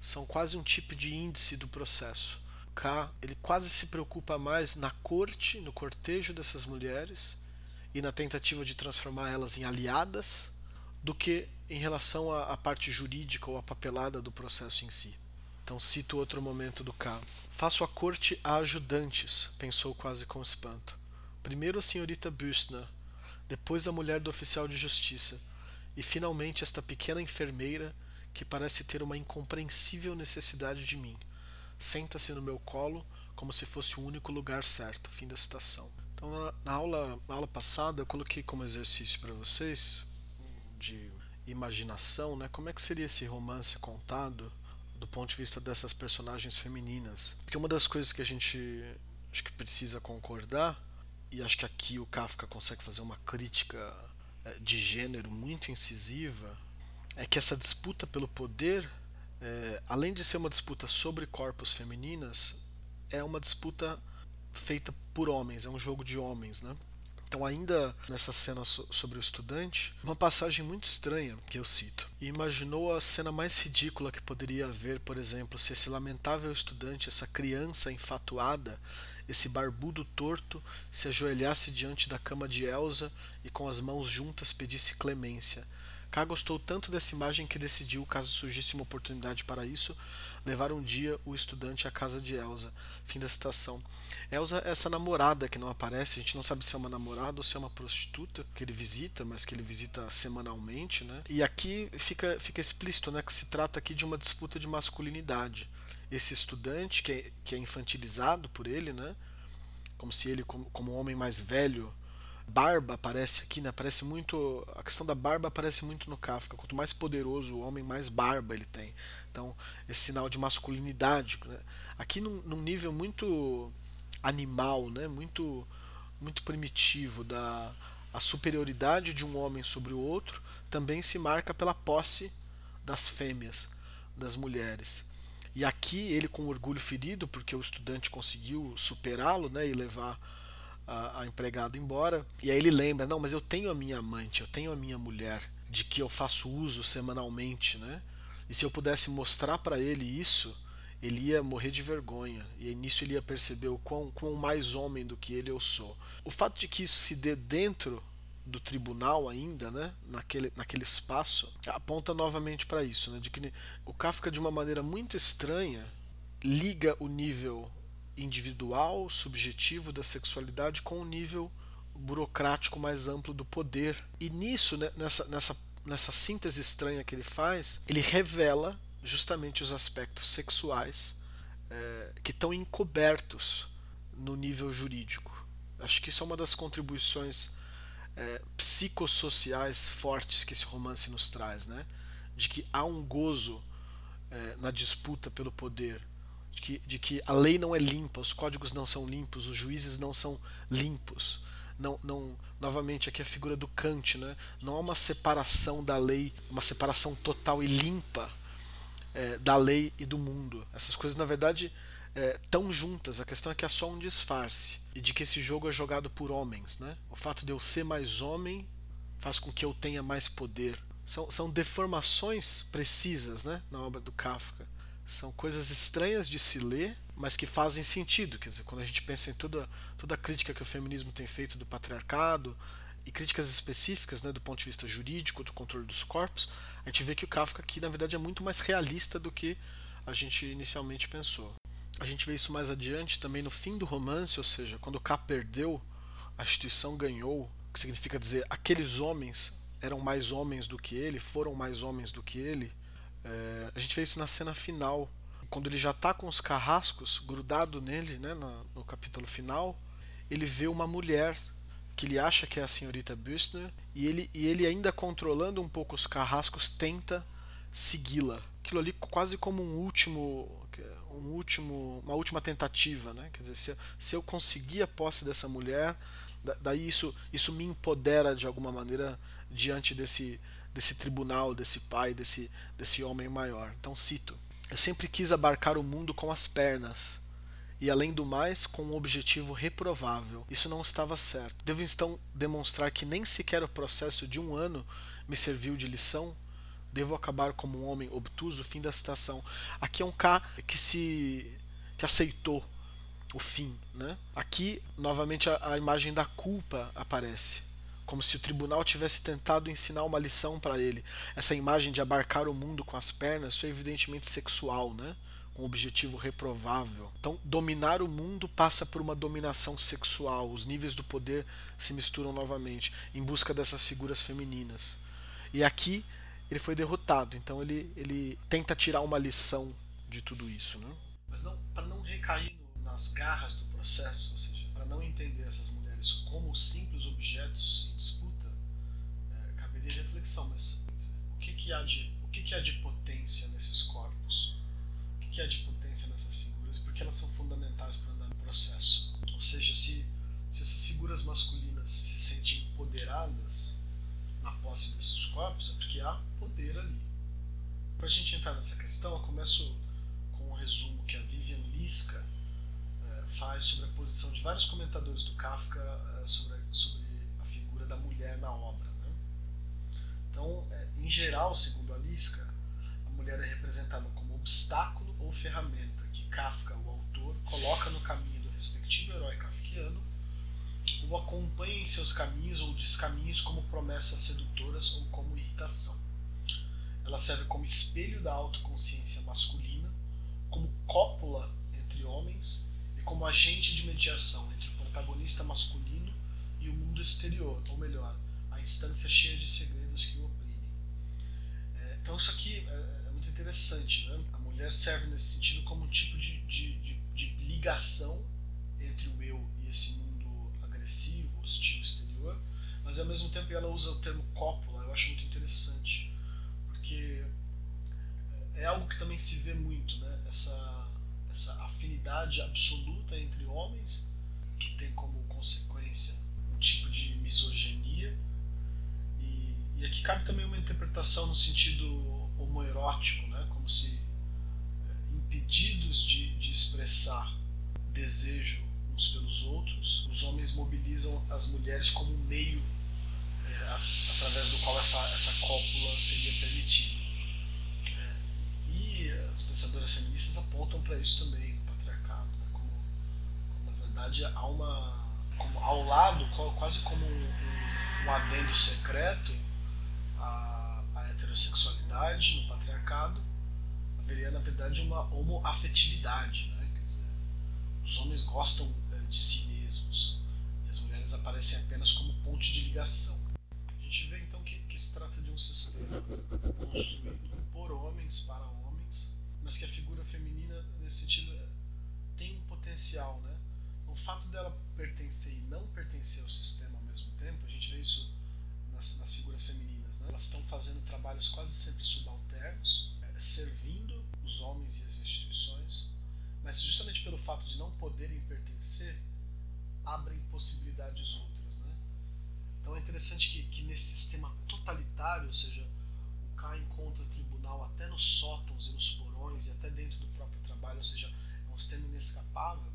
são quase um tipo de índice do processo. K, ele quase se preocupa mais na corte, no cortejo dessas mulheres e na tentativa de transformar elas em aliadas, do que em relação à, parte jurídica ou à papelada do processo em si. Então cito outro momento do K. Faço a corte a ajudantes, pensou quase com espanto. Primeiro a senhorita Büstner, depois a mulher do oficial de justiça, e finalmente esta pequena enfermeira que parece ter uma incompreensível necessidade de mim. Senta-se no meu colo como se fosse o único lugar certo. Fim da citação. Então, na, na aula, na aula passada, eu coloquei como exercício para vocês de imaginação, né? Como é que seria esse romance contado do ponto de vista dessas personagens femininas? Porque uma das coisas que a gente acho que precisa concordar e acho que aqui o Kafka consegue fazer uma crítica eh, de gênero muito incisiva é que essa disputa pelo poder, é, além de ser uma disputa sobre corpos femininas, é uma disputa feita por homens, é um jogo de homens, né? Então, ainda nessa cena sobre o estudante, uma passagem muito estranha que eu cito. E imaginou a cena mais ridícula que poderia haver, por exemplo, se esse lamentável estudante, essa criança enfatuada, esse barbudo torto, se ajoelhasse diante da cama de Elsa e com as mãos juntas pedisse clemência. K gostou tanto dessa imagem que decidiu, caso surgisse uma oportunidade para isso, levar um dia o estudante à casa de Elsa. Fim da citação. Elsa é essa namorada que não aparece, a gente não sabe se é uma namorada ou se é uma prostituta que ele visita, mas que ele visita semanalmente, né? E aqui fica, fica explícito, né, que se trata aqui de uma disputa de masculinidade. Esse estudante que é, que é infantilizado por ele, né? Como se ele, como, como um homem mais velho, barba aparece aqui, né? Aparece muito. A questão da barba aparece muito no Kafka. Quanto mais poderoso o homem, mais barba ele tem. Então, esse sinal de masculinidade. Né? Aqui num, num, nível muito animal, né? Muito, muito primitivo da a superioridade de um homem sobre o outro também se marca pela posse das fêmeas, das mulheres. E aqui ele com orgulho ferido, porque o estudante conseguiu superá-lo né, e levar a, a empregada embora. E aí ele lembra: não, mas eu tenho a minha amante, eu tenho a minha mulher, de que eu faço uso semanalmente, né? E se eu pudesse mostrar para ele isso, ele ia morrer de vergonha. E nisso ele ia perceber o quão, quão mais homem do que ele eu sou. O fato de que isso se dê dentro do tribunal ainda, né, naquele, naquele espaço, aponta novamente para isso, né, de que o Kafka de uma maneira muito estranha liga o nível individual, subjetivo da sexualidade com o nível burocrático mais amplo do poder. E nisso, né, nessa, nessa, nessa síntese estranha que ele faz, ele revela justamente os aspectos sexuais é, que estão encobertos no nível jurídico. Acho que isso é uma das contribuições é, psicossociais fortes que esse romance nos traz, né? De que há um gozo é, na disputa pelo poder, de que, de que a lei não é limpa, os códigos não são limpos, os juízes não são limpos. Não, não, novamente aqui a figura do Kant, né? Não há uma separação da lei, uma separação total e limpa é, da lei e do mundo. Essas coisas, na verdade, é, tão juntas. A questão é que é só um disfarce e de que esse jogo é jogado por homens, né? O fato de eu ser mais homem faz com que eu tenha mais poder. São, são deformações precisas, né? Na obra do Kafka. São coisas estranhas de se ler, mas que fazem sentido. Quer dizer, quando a gente pensa em toda, toda a crítica que o feminismo tem feito do patriarcado e críticas específicas né, do ponto de vista jurídico, do controle dos corpos, a gente vê que o Kafka aqui, na verdade, é muito mais realista do que a gente inicialmente pensou. A gente vê isso mais adiante também no fim do romance, ou seja, quando K perdeu, a instituição ganhou, que significa dizer aqueles homens eram mais homens do que ele, foram mais homens do que ele. É, a gente vê isso na cena final, quando ele já está com os carrascos grudado nele, né, no, no, capítulo final, ele vê uma mulher que ele acha que é a senhorita Büstner e ele, e ele ainda controlando um pouco os carrascos tenta segui-la. Aquilo ali quase como um último um último, uma última tentativa, né? Quer dizer, se, se eu conseguir a posse dessa mulher, daí isso, isso me empodera de alguma maneira diante desse, desse tribunal, desse pai, desse, desse homem maior. Então cito: Eu sempre quis abarcar o mundo com as pernas. E além do mais, com um objetivo reprovável. Isso não estava certo. Devo então demonstrar que nem sequer o processo de um ano me serviu de lição? Devo acabar como um homem obtuso? Fim da citação. Aqui é um K que se que aceitou o fim, né? Aqui novamente a, a imagem da culpa aparece, como se o tribunal tivesse tentado ensinar uma lição para ele. Essa imagem de abarcar o mundo com as pernas, isso é evidentemente sexual, né? um objetivo reprovável. Então, dominar o mundo passa por uma dominação sexual. Os níveis do poder se misturam novamente em busca dessas figuras femininas. E aqui ele foi derrotado. Então ele, ele tenta tirar uma lição de tudo isso. Né? Mas não para não recair nas garras do processo, ou seja, para não entender essas mulheres como simples objetos em disputa, é, caberia reflexão. Mas o que, que há de o que, que há de potência nesses corpos? O que, que há de em seus caminhos ou descaminhos como promessas sedutoras ou como irritação. Ela serve como espelho da autoconsciência masculina, como cópula entre homens e como agente de mediação entre o protagonista masculino e o mundo exterior, ou melhor, a instância cheia de segredos que o oprimem. É, então isso aqui é, é, muito interessante. Né? A mulher serve nesse sentido como um tipo de, de, de, de ligação entre o eu e esse mundo agressivo, mas ao mesmo tempo ela usa o termo cópula, eu acho muito interessante porque é algo que também se vê muito, né? Essa, essa afinidade absoluta entre homens, que tem como consequência um tipo de misoginia. E, e aqui cabe também uma interpretação no sentido homoerótico, né? Como se é, impedidos de, de expressar desejo uns pelos outros, os homens mobilizam as mulheres como meio através do qual essa, essa cópula seria permitida. É, e as pensadoras feministas apontam para isso também no patriarcado, né, como, como, na verdade há uma. Como, ao lado, quase como um, um, adendo secreto à, à heterossexualidade no patriarcado, haveria na verdade uma homoafetividade. Né? Quer dizer, os homens gostam é, de si mesmos e as mulheres aparecem apenas como ponte de ligação gente vê então que, que se trata de um sistema construído por homens para homens, mas que a figura feminina, nesse sentido, tem um potencial, né? o fato dela pertencer e não pertencer ao sistema ao mesmo tempo, a gente vê isso nas, nas figuras femininas. Né? Elas estão fazendo trabalhos quase sempre subalternos, é, servindo os homens e as instituições, mas justamente pelo fato de não poderem pertencer, abrem possibilidades outras. Então é interessante que, que nesse sistema totalitário, ou seja, o K encontra tribunal até nos sótãos e nos porões e até dentro do próprio trabalho, ou seja, é um sistema inescapável,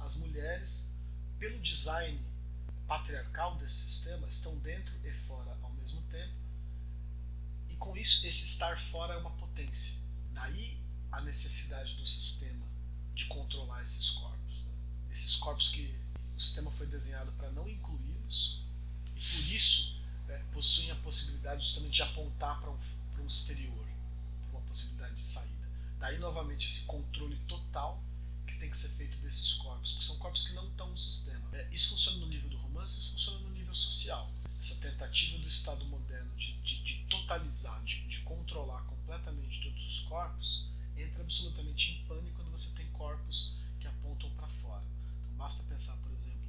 as mulheres, pelo design patriarcal desse sistema, estão dentro e fora ao mesmo tempo. E com isso, esse estar fora é uma potência. Daí a necessidade do sistema de controlar esses corpos. Né? Esses corpos que o sistema foi desenhado para não incluí-los, por isso é, possuem a possibilidade justamente de apontar para um, para um exterior, uma possibilidade de saída. Daí, novamente, esse controle total que tem que ser feito desses corpos, porque são corpos que não estão no sistema. É, isso funciona no nível do romance, isso funciona no nível social. Essa tentativa do Estado moderno de, de, de totalizar, de, de controlar completamente todos os corpos, entra absolutamente em pânico quando você tem corpos que apontam para fora. Então basta pensar, por exemplo,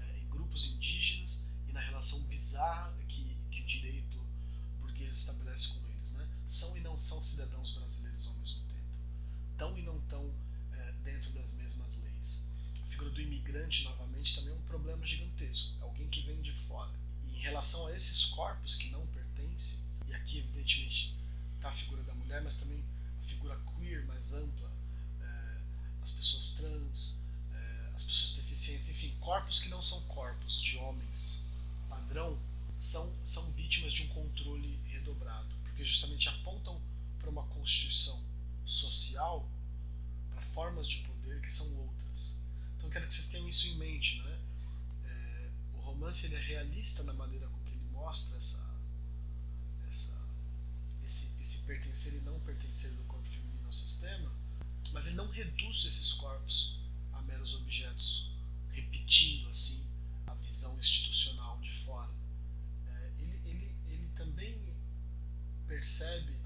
é, em grupos indígenas na relação bizarra que, que o direito burguês estabelece com eles. Né? São e não são cidadãos brasileiros ao mesmo tempo. Tão e não tão dentro das mesmas leis. A figura do imigrante, novamente, também é um problema gigantesco. É alguém que vem de fora. E em relação a esses corpos que não pertencem, e aqui, evidentemente, está a figura da mulher, mas também a figura queer mais ampla, é, as pessoas trans, é, as pessoas deficientes, enfim, corpos que não são corpos de homens padrão, são, são vítimas de um controle redobrado, porque justamente apontam para uma constituição social para formas de poder que são outras. Então quero que vocês tenham isso em mente, né? É, o romance ele é realista na maneira com que ele mostra essa, essa esse, esse pertencer e não pertencer do corpo feminino ao sistema, mas ele não reduz esses corpos a meros objetos, repetindo assim a visão institucional percebe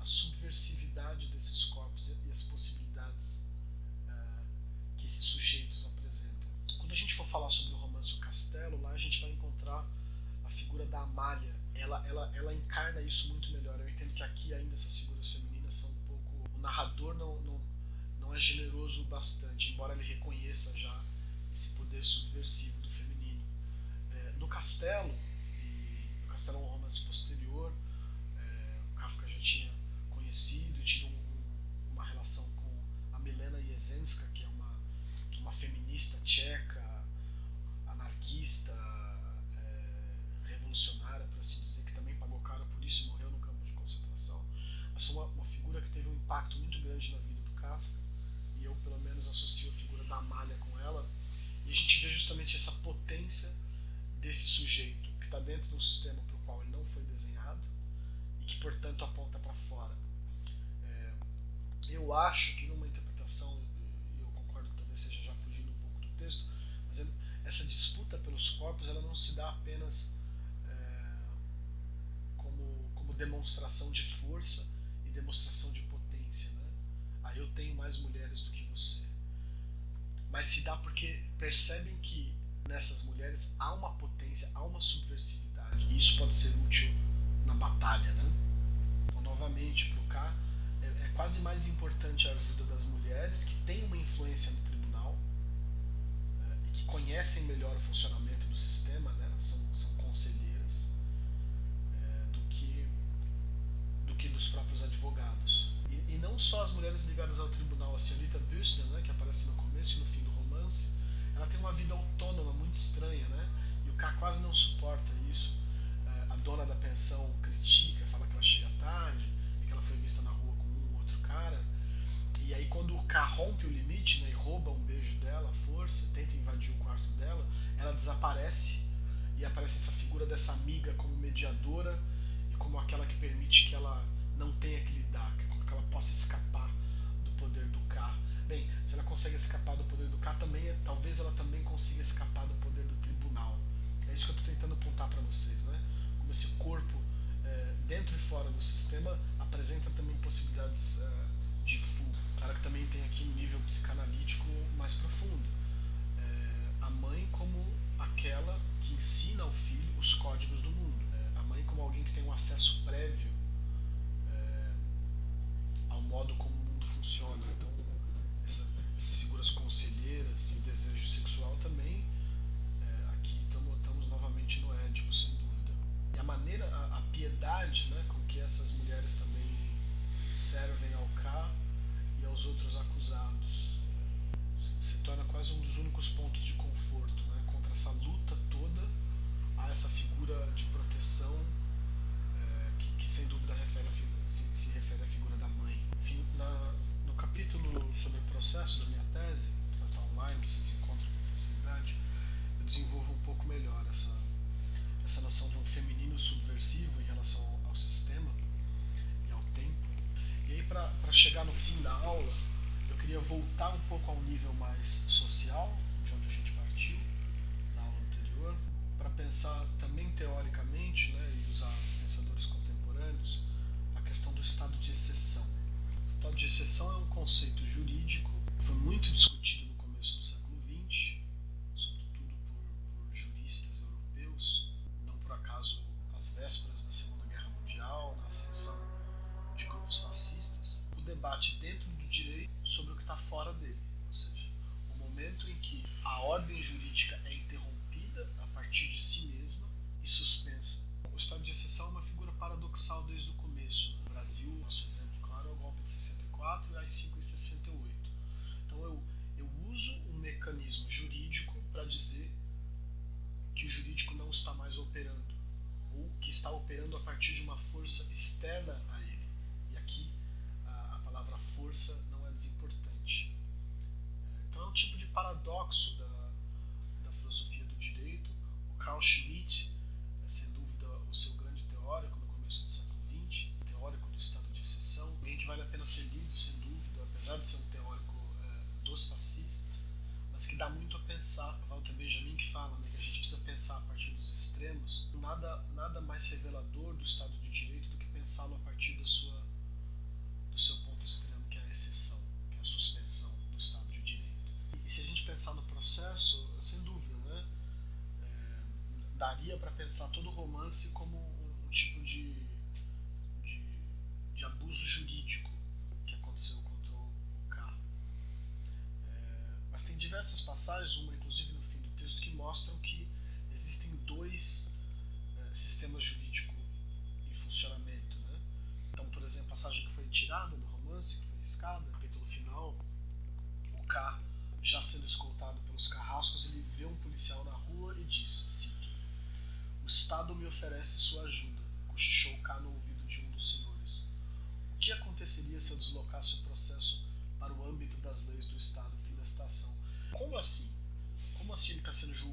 acho que numa interpretação, e eu concordo que talvez seja já texto, mas essa disputa pelos corpos ela não se dá apenas é, como, como demonstração de força e demonstração de potência. Né? Aí eu tenho mais mulheres do que você. Mas se dá porque percebem que nessas mulheres há uma potência, há uma subversividade. E isso pode ser útil na batalha. Né? Então, novamente, é, é quase mais importante a ajuda das mulheres que têm uma influência no que conhecem melhor o funcionamento do sistema, né? se ela consegue escapar do poder do K, também, é, talvez ela também consiga escapar do poder do tribunal. É isso que eu estou tentando apontar para vocês, né? Como esse corpo, é, dentro e fora do sistema, apresenta também possibilidades é, de fuga. Claro que também tem aqui um nível psicanalítico mais profundo. É, a mãe como aquela que ensina ao filho os códigos do mundo. Né? a mãe como alguém que tem um acesso prévio é, ao modo como o mundo funciona. Então, desejo sexual ordem jurídica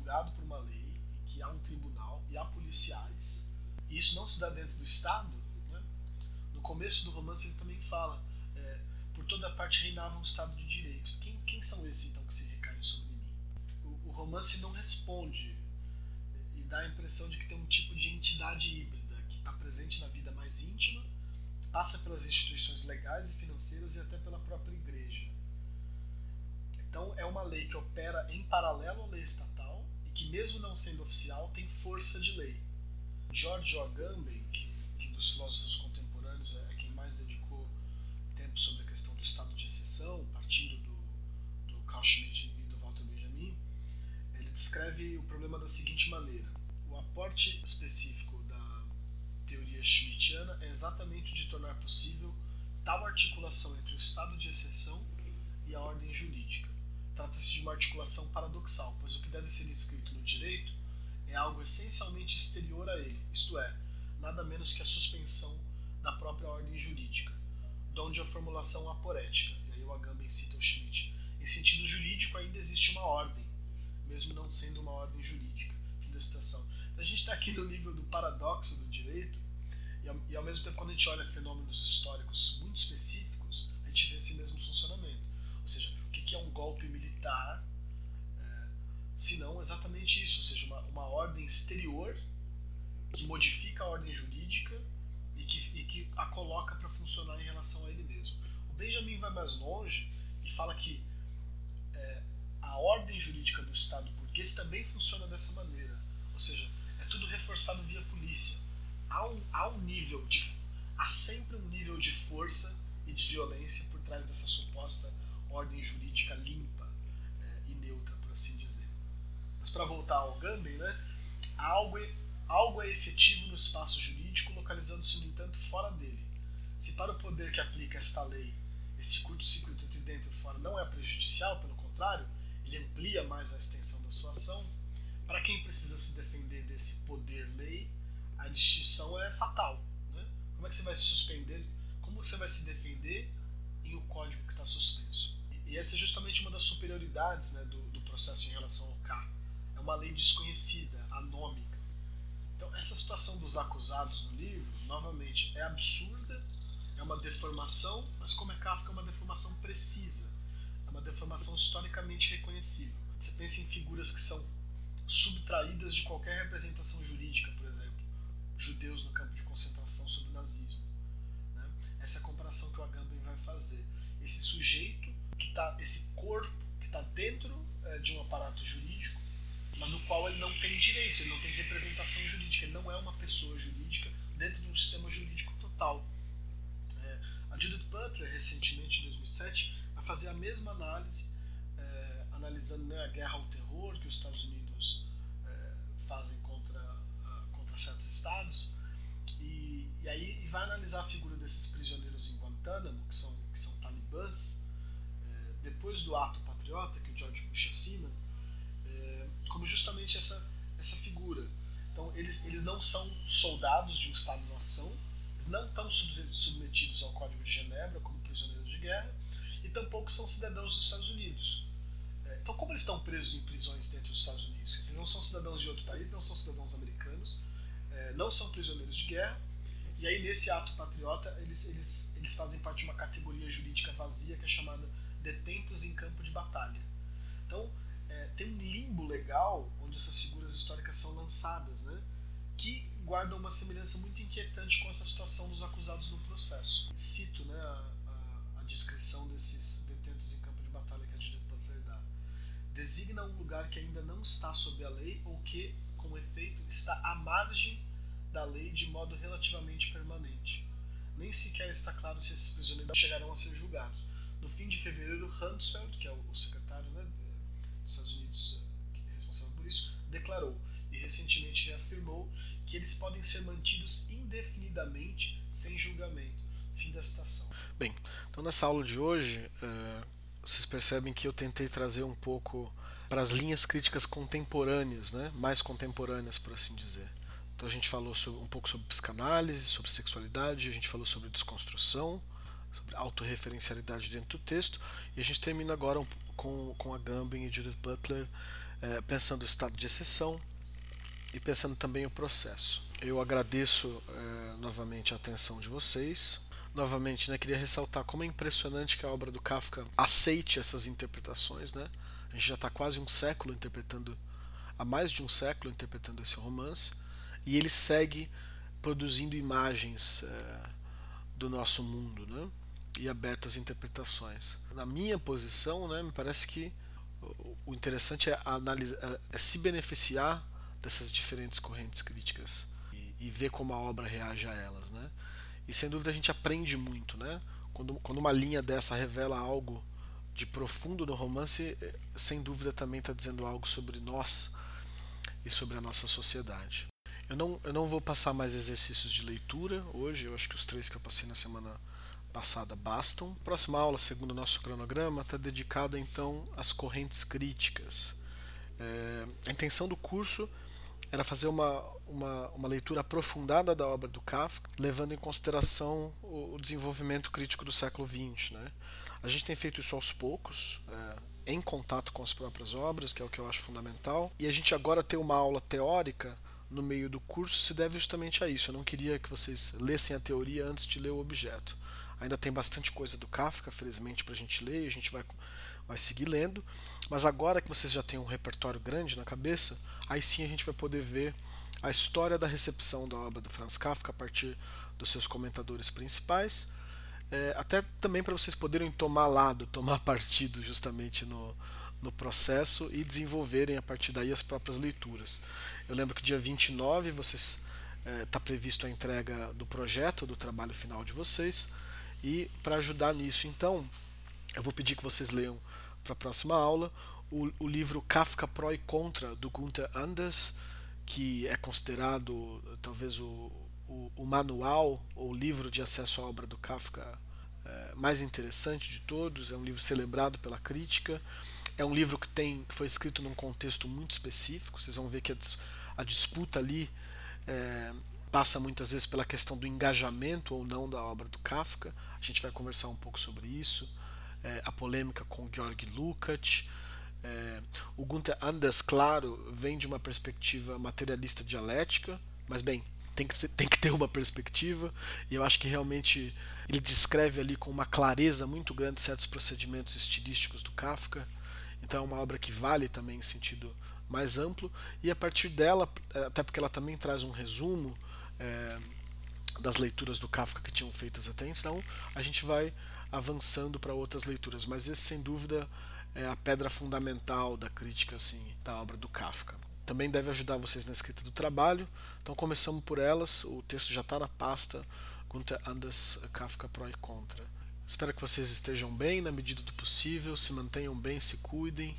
por uma lei que há um tribunal e há policiais e isso não se dá dentro do Estado? Né? No começo do romance ele também fala é, por toda parte reinava um Estado de Direito. Quem, quem são esses então que se recaem sobre mim? O, o romance não responde e dá a impressão de que tem um tipo de entidade híbrida que está presente na vida mais íntima, passa pelas instituições legais e financeiras e até pela própria igreja. Então é uma lei que opera em paralelo à lei estatal que, mesmo não sendo oficial, tem força de lei. George Agamben, que, que dos filósofos contemporâneos é, é quem mais dedicou tempo sobre a questão do estado de exceção, partindo do, do Carl Schmitt e do Walter Benjamin, ele descreve o problema da seguinte maneira: o aporte específico da teoria schmittiana é exatamente o de tornar possível tal articulação entre o estado de exceção e a ordem jurídica. Trata-se de uma articulação paradoxal, pois o que deve ser escrito direito é algo essencialmente exterior a ele, isto é, nada menos que a suspensão da própria ordem jurídica, donde a formulação aporética, e aí o Agamben cita o Schmidt, em sentido jurídico ainda existe uma ordem, mesmo não sendo uma ordem jurídica. Fim da citação. Então a gente está aqui no nível do paradoxo do direito, e ao, e ao mesmo tempo, quando a gente olha fenômenos históricos muito específicos, a gente vê esse mesmo funcionamento. Ou seja, que é um golpe militar, senão exatamente isso, ou seja, uma, uma ordem exterior que modifica a ordem jurídica e que, e que a coloca para funcionar em relação a ele mesmo. O Benjamin vai mais longe e fala que é, a ordem jurídica do Estado burguês também funciona dessa maneira, ou seja, é tudo reforçado via polícia. Há um, há um nível de. há sempre um nível de força e de violência por trás dessa suposta ordem jurídica limpa é, e neutra, por assim dizer. Para voltar ao Gamben, né, algo, algo é efetivo no espaço jurídico, localizando-se, no entanto, fora dele. Se para o poder que aplica esta lei este curto-circuito entre dentro e fora não é prejudicial, pelo contrário, ele amplia mais a extensão da sua ação, para quem precisa se defender desse poder-lei, a distinção é fatal. Né? Como é que você vai se suspender? Como você vai se defender em o código que está suspenso? E essa é justamente uma das superioridades né, do, processo em relação ao uma lei desconhecida, anômica. Então, essa situação dos acusados no livro, novamente, é absurda, é uma deformação, mas como é Kafka, é uma deformação precisa, é uma deformação historicamente reconhecível. Você pensa em figuras que são subtraídas de qualquer representação jurídica, por exemplo, judeus no campo de concentração sob o nazismo. Né? Essa é a comparação que o Agamben vai fazer. Esse sujeito, que tá, esse corpo que está dentro é, de um aparato jurídico, mas no qual ele não tem direitos, ele não tem representação jurídica, ele não é uma pessoa jurídica dentro de um sistema jurídico total. É, a Judith Butler, recentemente, em 2007, vai fazer a mesma análise, é, analisando né, a guerra ao terror que os Estados Unidos é, fazem contra, contra certos estados, e, e aí e vai analisar a figura desses prisioneiros em Guantánamo, que são, que são talibãs, é, depois do ato patriota que o George Bush assina, como justamente essa, essa figura. Então, eles, eles não são soldados de um Estado-nação, eles não estão submetidos ao Código de Genebra como prisioneiros de guerra, e tampouco são cidadãos dos Estados Unidos. É, então, como eles estão presos em prisões dentro dos Estados Unidos? Eles não são cidadãos de outro país, não são cidadãos americanos, é, não são prisioneiros de guerra, e aí, nesse ato patriota, eles, eles, eles fazem parte de uma categoria jurídica vazia que é chamada detentos em campo de batalha. Então, é, tem um limbo legal onde essas figuras históricas são lançadas, né? que guardam uma semelhança muito inquietante com essa situação dos acusados no processo. Cito né, a, a, descrição desses detentos em campo de batalha que a Judith Butler dá. Designa um lugar que ainda não está sob a lei ou que, com efeito, está à margem da lei de modo relativamente permanente. Nem sequer está claro se esses prisioneiros chegarão a ser julgados. No fim de fevereiro, Rumsfeld, que é o secretário dos Estados Unidos, que é responsável por isso, declarou e recentemente reafirmou que eles podem ser mantidos indefinidamente sem julgamento. Fim da citação. Bem, então nessa aula de hoje, uh, vocês percebem que eu tentei trazer um pouco para as linhas críticas contemporâneas, né? mais contemporâneas, por assim dizer. Então a gente falou sobre, um pouco sobre psicanálise, sobre sexualidade, a gente falou sobre desconstrução, sobre autorreferencialidade dentro do texto, e a gente termina agora um, com, com a Gambin e Judith Butler é, pensando o estado de exceção e pensando também o processo. Eu agradeço é, novamente a atenção de vocês. Novamente, né, queria ressaltar como é impressionante que a obra do Kafka aceite essas interpretações. Né? A gente já está quase um século interpretando, há mais de um século interpretando esse romance, e ele segue produzindo imagens é, do nosso mundo. Né? E aberto às interpretações. Na minha posição, né, me parece que o interessante é, analisar, é se beneficiar dessas diferentes correntes críticas e, e, ver como a obra reage a elas. Né? E sem dúvida a gente aprende muito. Né? Quando, quando uma linha dessa revela algo de profundo no romance, é, sem dúvida também está dizendo algo sobre nós e sobre a nossa sociedade. Eu não, eu não vou passar mais exercícios de leitura hoje, eu acho que os três que eu passei na semana passada bastam. Próxima aula, segundo o nosso cronograma, está dedicada então às correntes críticas. É, a intenção do curso era fazer uma, uma, uma, leitura aprofundada da obra do Kafka, levando em consideração o, o desenvolvimento crítico do século XX. Né? A gente tem feito isso aos poucos, é, em contato com as próprias obras, que é o que eu acho fundamental, e a gente agora ter uma aula teórica no meio do curso se deve justamente a isso. Eu não queria que vocês lessem a teoria antes de ler o objeto. Ainda tem bastante coisa do Kafka, felizmente, para a gente ler, a gente vai, vai seguir lendo. Mas agora que vocês já têm um repertório grande na cabeça, aí sim a gente vai poder ver a história da recepção da obra do Franz Kafka a partir dos seus comentadores principais. É, até também para vocês poderem tomar lado, tomar partido justamente no, no processo e desenvolverem a partir daí as próprias leituras. Eu lembro que dia 29 vocês está é, previsto a entrega do projeto do trabalho final de vocês. E para ajudar nisso, então, eu vou pedir que vocês leiam para a próxima aula o, o, livro Kafka Pro e Contra, do Gunther Anders, que é considerado talvez o, o, o manual ou livro de acesso à obra do Kafka é, mais interessante de todos. É um livro celebrado pela crítica. É um livro que, tem, que foi escrito num contexto muito específico. Vocês vão ver que a, a disputa ali é, passa muitas vezes pela questão do engajamento ou não da obra do Kafka. A gente vai conversar um pouco sobre isso. É, a polêmica com Georg Lukács, É, o Gunther Anders, claro, vem de uma perspectiva materialista dialética, mas bem, tem que, tem que ter uma perspectiva, e eu acho que realmente ele descreve ali com uma clareza muito grande certos procedimentos estilísticos do Kafka. Então é uma obra que vale também em sentido mais amplo, e a partir dela, até porque ela também traz um resumo é, das leituras do Kafka que tinham feitas até então, a gente vai avançando para outras leituras, mas esse sem dúvida é a pedra fundamental da crítica assim, da obra do Kafka. Também deve ajudar vocês na escrita do trabalho, então começamos por elas, o texto já está na pasta. Gunther Anders Kafka Pro e Contra. Espero que vocês estejam bem na medida do possível, se mantenham bem, se cuidem,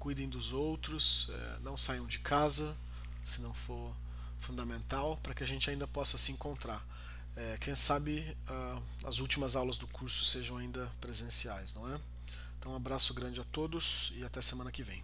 cuidem dos outros, é, não saiam de casa se não for fundamental para que a gente ainda possa se encontrar. É, quem sabe ah, as últimas aulas do curso sejam ainda presenciais, não é? Então, um abraço grande a todos e até semana que vem.